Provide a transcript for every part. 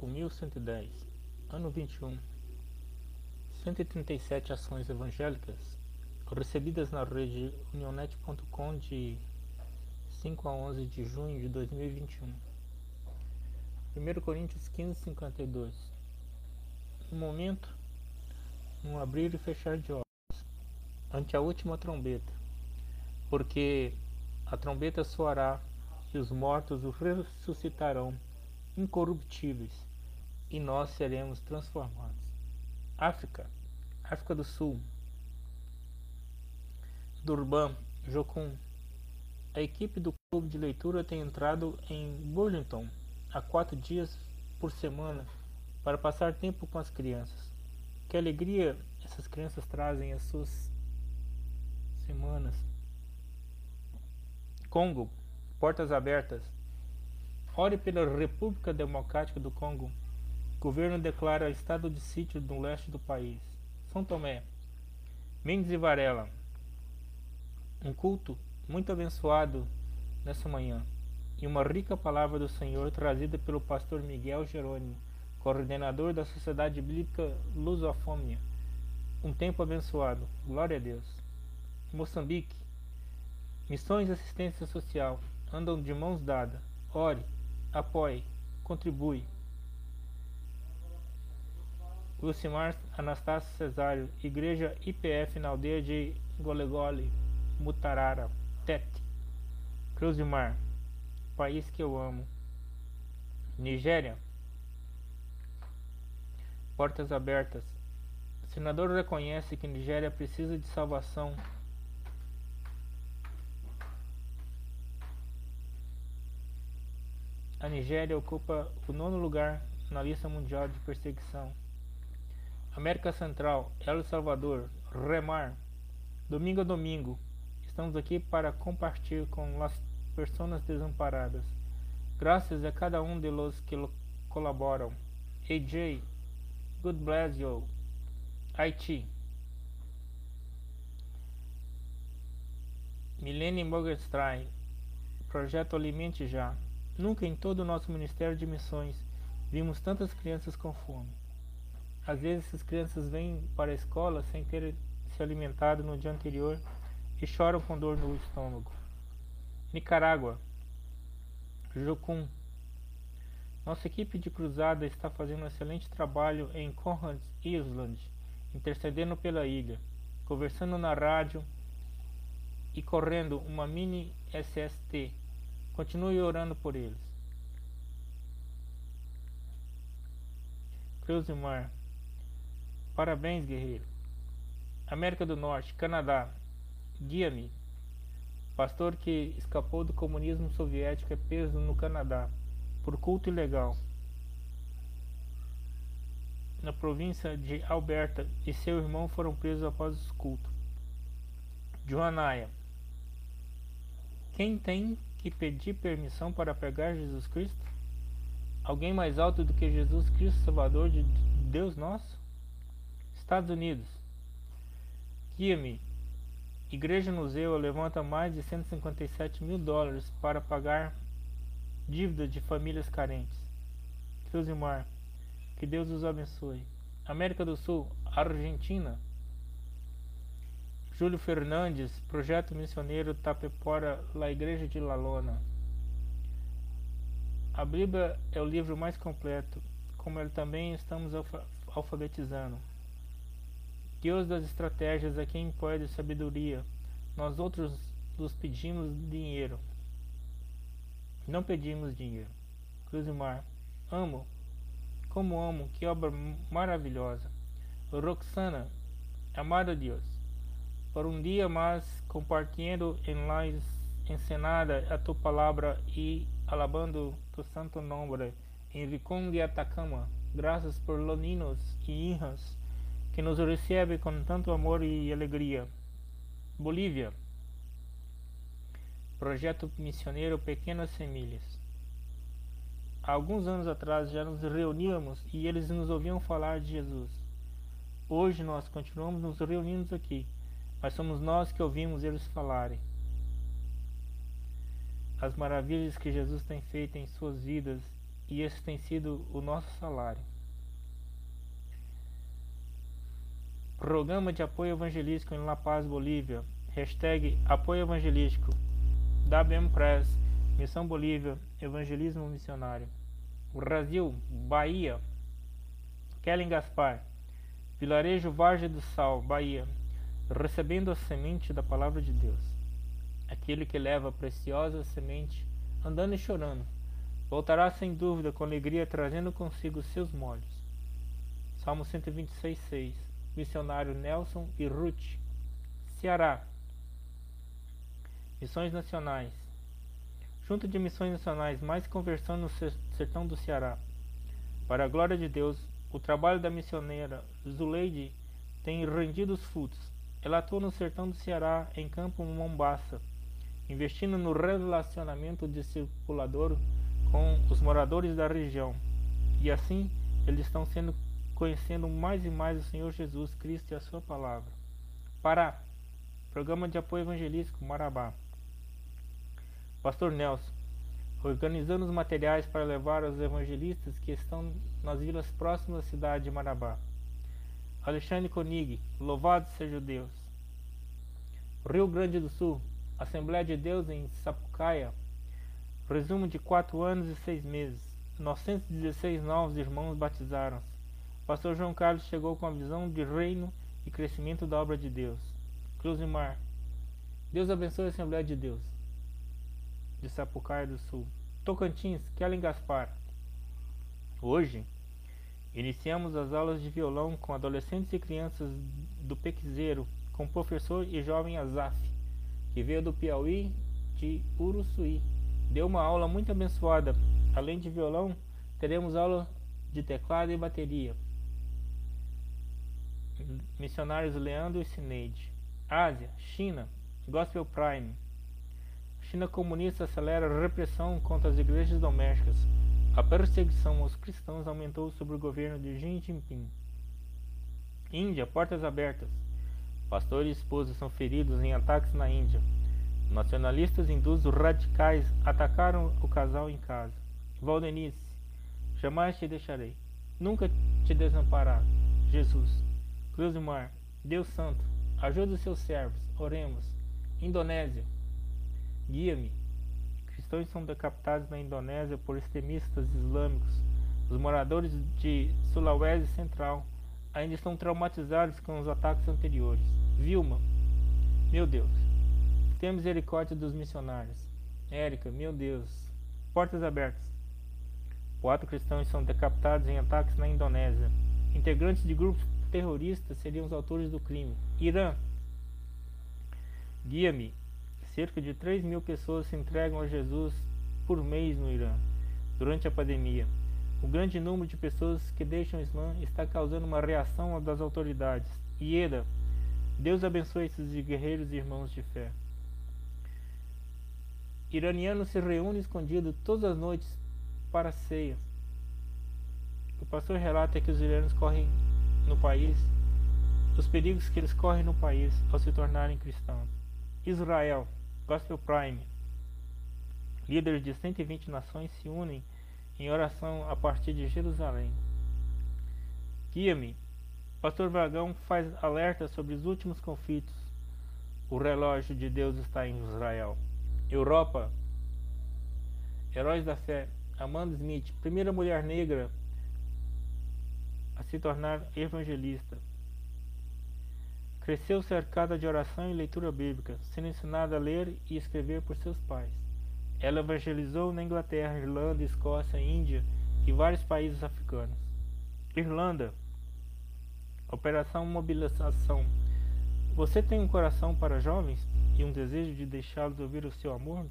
o 1110, ano 21. 137 ações evangélicas recebidas na rede unionet.com de 5 a 11 de junho de 2021. 1 Coríntios 15, 52. No momento, um abrir e fechar de olhos, ante a última trombeta, porque a trombeta soará e os mortos os ressuscitarão incorruptíveis e nós seremos transformados. África, África do Sul, Durban, Jocum. A equipe do clube de leitura tem entrado em Burlington há quatro dias por semana para passar tempo com as crianças. Que alegria essas crianças trazem as suas semanas. Congo, portas abertas. Ore pela República Democrática do Congo. Governo declara estado de sítio no leste do país. São Tomé. Mendes e Varela. Um culto muito abençoado nessa manhã. E uma rica palavra do Senhor trazida pelo pastor Miguel Jerônimo, coordenador da Sociedade Bíblica Lusofônia. Um tempo abençoado. Glória a Deus. Moçambique. Missões de assistência social andam de mãos dadas. Ore, apoie, contribui. Lucimar Anastácio Cesário, Igreja IPF na aldeia de Golegole, Mutarara, Tete. Cruz de Mar, país que eu amo. Nigéria. Portas abertas. Senador reconhece que Nigéria precisa de salvação A Nigéria ocupa o nono lugar na lista mundial de perseguição. América Central, El Salvador, Remar. Domingo a domingo, estamos aqui para compartilhar com as pessoas desamparadas. Graças a cada um de los que colaboram. AJ, God bless you. Haiti. Milene Morgenstein, Projeto Alimente Já. Nunca em todo o nosso Ministério de Missões vimos tantas crianças com fome. Às vezes essas crianças vêm para a escola sem ter se alimentado no dia anterior e choram com dor no estômago. Nicarágua, Jocum. Nossa equipe de cruzada está fazendo um excelente trabalho em Conrad Island, intercedendo pela ilha, conversando na rádio e correndo uma mini SST Continue orando por eles. Cruzimar. Parabéns, guerreiro. América do Norte, Canadá. Guia-me. Pastor que escapou do comunismo soviético é preso no Canadá por culto ilegal. Na província de Alberta e seu irmão foram presos após o culto. Joanaia. Quem tem que pedir permissão para pegar Jesus Cristo? Alguém mais alto do que Jesus Cristo, Salvador de Deus nosso? Estados Unidos. Guia-me. Igreja Museu levanta mais de 157 mil dólares para pagar dívidas de famílias carentes. Mar. Que Deus os abençoe. América do Sul, Argentina. Júlio Fernandes, Projeto Missioneiro Tapepora, La Igreja de La Lona. A Bíblia é o livro mais completo, como ele também estamos alfa alfabetizando. Deus das estratégias é quem pode sabedoria. Nós outros nos pedimos dinheiro. Não pedimos dinheiro. Cruzimar. Amo. Como amo. Que obra maravilhosa. Roxana. Amado Deus por um dia mais compartilhando em la encenada a tu palavra e alabando tu santo nome em Rincón de Atacama. Graças por los niños e hijas que nos recebe com tanto amor e alegria. Bolívia. Projeto missioneiro Pequenas Semilhas. Há alguns anos atrás já nos reuníamos e eles nos ouviam falar de Jesus. Hoje nós continuamos nos reunindo aqui mas somos nós que ouvimos eles falarem. As maravilhas que Jesus tem feito em suas vidas e esse tem sido o nosso salário. Programa de apoio evangelístico em La Paz, Bolívia. Hashtag apoio evangelístico. WM Press. Missão Bolívia. Evangelismo missionário. Brasil, Bahia. Kellen Gaspar. Vilarejo Vargem do Sal, Bahia. Recebendo a semente da palavra de Deus. Aquele que leva a preciosa semente, andando e chorando, voltará sem dúvida com alegria, trazendo consigo seus molhos. Salmo 126, 6 missionário Nelson e Ruth, Ceará. Missões Nacionais. Junta de Missões Nacionais, mais conversão no sertão do Ceará. Para a glória de Deus, o trabalho da missioneira Zuleide tem rendido os frutos. Ela atua no sertão do Ceará, em Campo Mombaça, investindo no relacionamento discipulador com os moradores da região. E assim, eles estão sendo conhecendo mais e mais o Senhor Jesus Cristo e a sua palavra. Pará, Programa de Apoio Evangelístico Marabá. Pastor Nelson, organizando os materiais para levar aos evangelistas que estão nas vilas próximas à cidade de Marabá. Alexandre Konig, louvado seja Deus. Rio Grande do Sul, Assembleia de Deus em Sapucaia, resumo de quatro anos e seis meses. 916 novos irmãos batizaram-se pastor João Carlos chegou com a visão de reino e crescimento da obra de Deus. Mar. Deus abençoe a Assembleia de Deus. De Sapucaia do Sul. Tocantins, Kellen Gaspar. Hoje, iniciamos as aulas de violão com adolescentes e crianças do Pequizeiro, com professor e jovem Azaf, que veio do Piauí de Uruçuí. Deu uma aula muito abençoada. Além de violão, teremos aula de teclado e bateria. Missionários Leandro e Sineide. Ásia, China, Gospel Prime. China comunista acelera a repressão contra as igrejas domésticas. A perseguição aos cristãos aumentou sob o governo de Xi Jinping. Índia, portas abertas. Pastor e esposa são feridos em ataques na Índia. Nacionalistas hindus radicais atacaram o casal em casa. Valdenice, jamais te deixarei. Nunca te desamparar. Jesus. Cruz do Mar, Deus Santo, ajuda os seus servos, oremos. Indonésia, guia-me. Cristãos são decapitados na Indonésia por extremistas islâmicos. Os moradores de Sulawesi Central ainda estão traumatizados com os ataques anteriores. Vilma, meu Deus, tenha misericórdia dos missionários. Érica, meu Deus, portas abertas. Quatro cristãos são decapitados em ataques na Indonésia. Integrantes de grupos terroristas seriam os autores do crime. Irã. Guia-me. Cerca de 3 mil pessoas se entregam a Jesus por mês no Irã, durante a pandemia. O grande número de pessoas que deixam o Islã está causando uma reação das autoridades. Ieda. Deus abençoe esses guerreiros e irmãos de fé. Iraniano se reúne escondido todas as noites para a ceia. O pastor relata que os iranianos correm no país, os perigos que eles correm no país ao se tornarem cristãos. Israel, Gospel Prime. Líderes de 120 nações se unem em oração a partir de Jerusalém. Guia-me. Pastor Vagão faz alerta sobre os últimos conflitos. O relógio de Deus está em Israel. Europa. Heróis da Fé. Amanda Smith, primeira mulher negra a se tornar evangelista. Cresceu cercada de oração e leitura bíblica, sendo ensinada a ler e escrever por seus pais. Ela evangelizou na Inglaterra, Irlanda, Escócia, Índia e vários países africanos. Irlanda. Operação Mobilização. Você tem um coração para jovens e um desejo de deixá-los ouvir o seu amor?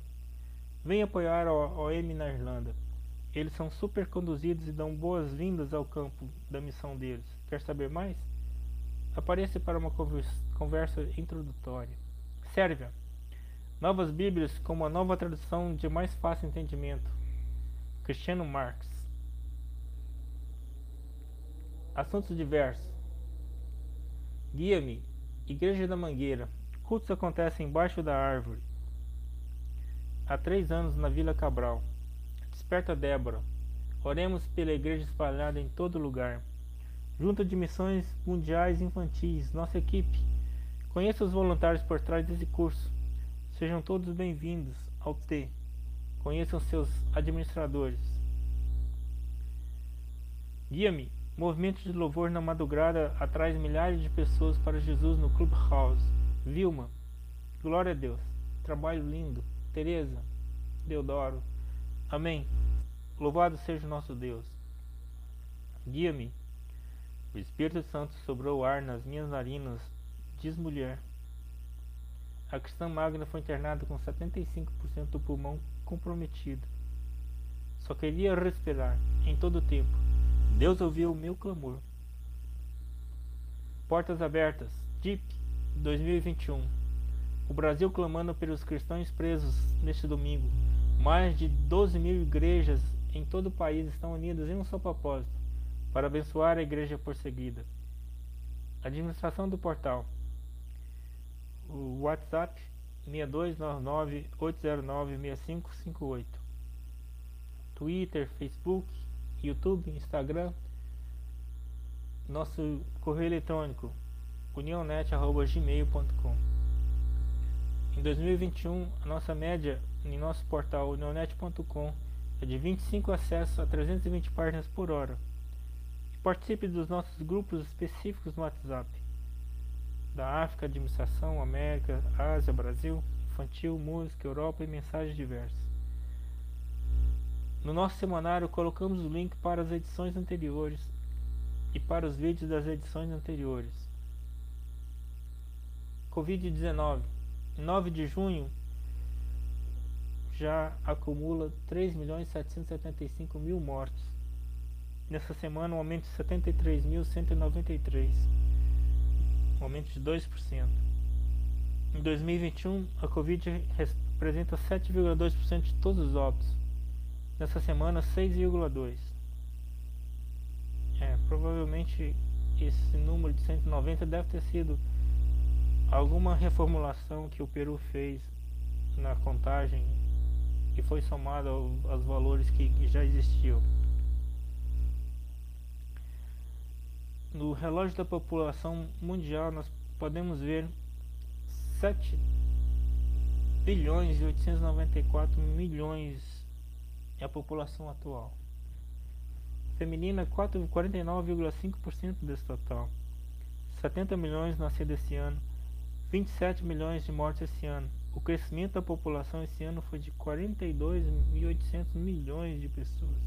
Venha apoiar a OM na Irlanda. Eles são super conduzidos e dão boas-vindas ao campo da missão deles. Quer saber mais? Apareça para uma conversa introdutória. Sérvia. Novas Bíblias com uma nova tradução de mais fácil entendimento. Cristiano Marx. Assuntos diversos. Guia-me. Igreja da Mangueira. Cultos acontecem embaixo da árvore. Há três anos na Vila Cabral. Desperta Débora. Oremos pela igreja espalhada em todo lugar. Junta de Missões Mundiais Infantis, nossa equipe. Conheça os voluntários por trás desse curso. Sejam todos bem-vindos ao T. Conheçam seus administradores. Guia-me. Movimento de louvor na madrugada atrai milhares de pessoas para Jesus no Clubhouse. Vilma. Glória a Deus. Trabalho lindo. Teresa. Deodoro. Amém. Louvado seja o nosso Deus. Guia-me. O Espírito Santo sobrou ar nas minhas narinas, diz mulher. A cristã Magna foi internada com 75% do pulmão comprometido. Só queria respirar em todo o tempo. Deus ouviu o meu clamor. Portas abertas. DIP 2021. O Brasil clamando pelos cristãos presos neste domingo. Mais de 12 mil igrejas em todo o país estão unidas em um só propósito, para abençoar a igreja perseguida. Administração do portal. O WhatsApp 6299-809-6558. Twitter, Facebook, YouTube, Instagram. Nosso correio eletrônico unionet.gmail.com Em 2021, a nossa média em nosso portal unionet.com é de 25 acessos a 320 páginas por hora. E participe dos nossos grupos específicos no WhatsApp. Da África, Administração, América, Ásia, Brasil, Infantil, Música, Europa e mensagens diversas. No nosso semanário colocamos o link para as edições anteriores e para os vídeos das edições anteriores. Covid-19 9 de junho já acumula 3.775.000 mil mortos. Nessa semana, um aumento de 73.193, um aumento de 2%. Em 2021, a Covid representa 7,2% de todos os óbitos. Nessa semana, 6,2%. É, provavelmente esse número de 190 deve ter sido alguma reformulação que o Peru fez na contagem que foi somado ao, aos valores que, já existiam. No relógio da população mundial nós podemos ver 7 bilhões e 894 milhões é a população atual. Feminina 49,5% desse total. 70 milhões nascidos esse ano, 27 milhões de mortes esse ano. O crescimento da população esse ano foi de 42.800 milhões de pessoas.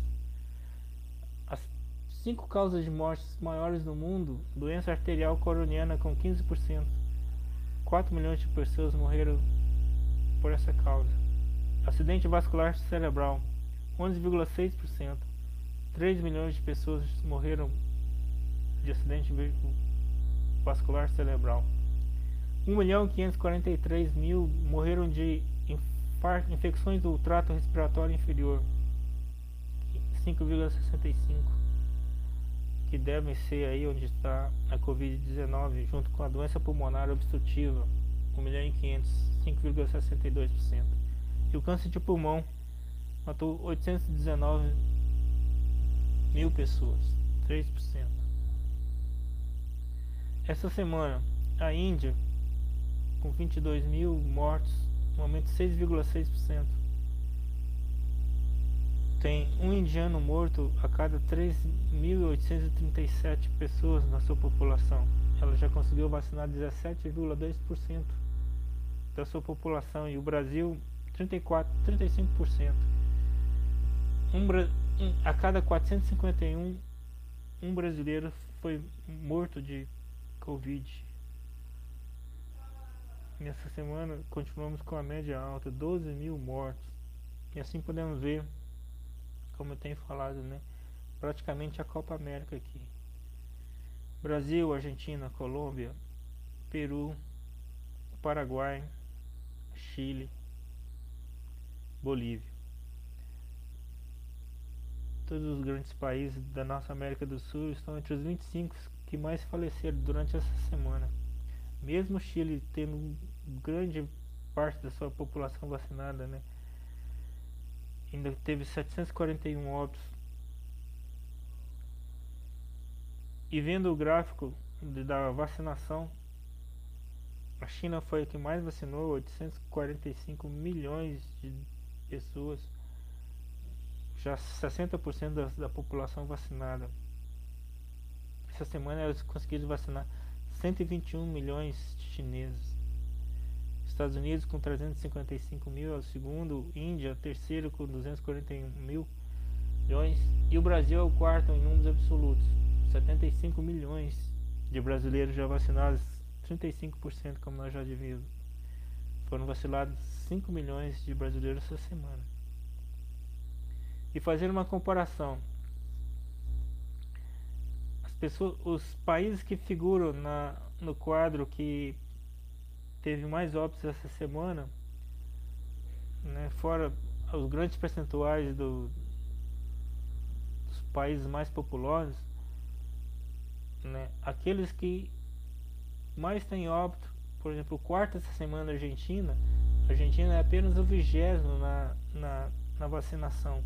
As cinco causas de mortes maiores do mundo: doença arterial coronariana com 15%. 4 milhões de pessoas morreram por essa causa. Acidente vascular cerebral: 11,6%. 3 milhões de pessoas morreram de acidente vascular cerebral. 1 milhão 543 mil morreram de infecções do trato respiratório inferior, 5,65 que devem ser aí onde está a Covid-19, junto com a doença pulmonar obstrutiva, 1 milhão e 500, 5,62%. E o câncer de pulmão matou 819 mil pessoas, 3%. Essa semana, a Índia com 22 mil mortos, um aumento de 6,6%. Tem um indiano morto a cada 3.837 pessoas na sua população. Ela já conseguiu vacinar 17,2% da sua população e o Brasil 34, 35%. Um, a cada 451 um brasileiro foi morto de Covid. Nessa semana continuamos com a média alta, 12 mil mortos. E assim podemos ver, como eu tenho falado, né? Praticamente a Copa América aqui. Brasil, Argentina, Colômbia, Peru, Paraguai, Chile, Bolívia. Todos os grandes países da nossa América do Sul estão entre os 25 que mais faleceram durante essa semana. Mesmo Chile tendo grande parte da sua população vacinada, né? Ainda teve 741 óbitos E vendo o gráfico de, da vacinação, a China foi a que mais vacinou, 845 milhões de pessoas, já 60% da, da população vacinada. Essa semana eles conseguiram vacinar 121 milhões de chineses. Estados Unidos com 355 mil é o segundo, Índia terceiro com 241 mil milhões e o Brasil é o quarto em números absolutos, 75 milhões de brasileiros já vacinados, 35% como nós já devíamos. Foram vacinados 5 milhões de brasileiros essa semana. E fazer uma comparação, as pessoas, os países que figuram na, no quadro que teve mais óbitos essa semana, né, fora os grandes percentuais do, dos países mais populosos, né, aqueles que mais têm óbito, por exemplo, o quarto essa semana na Argentina, a Argentina é apenas o vigésimo na, na, na vacinação,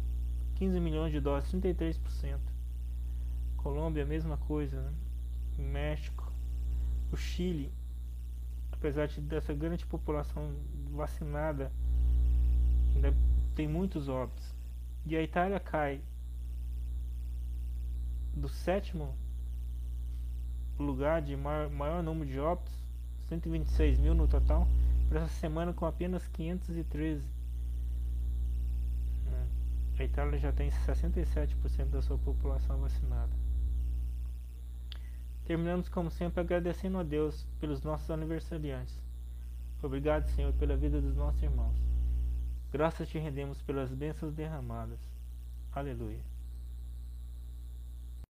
15 milhões de doses, 33%. Colômbia, mesma coisa, né? México, o Chile, apesar de, dessa grande população vacinada, ainda tem muitos óbitos. E a Itália cai do sétimo lugar de maior, maior número de óbitos, 126 mil no total, para essa semana com apenas 513. É. A Itália já tem 67% da sua população vacinada. Terminamos como sempre agradecendo a Deus pelos nossos aniversariantes. Obrigado, Senhor, pela vida dos nossos irmãos. Graças te rendemos pelas bênçãos derramadas. Aleluia.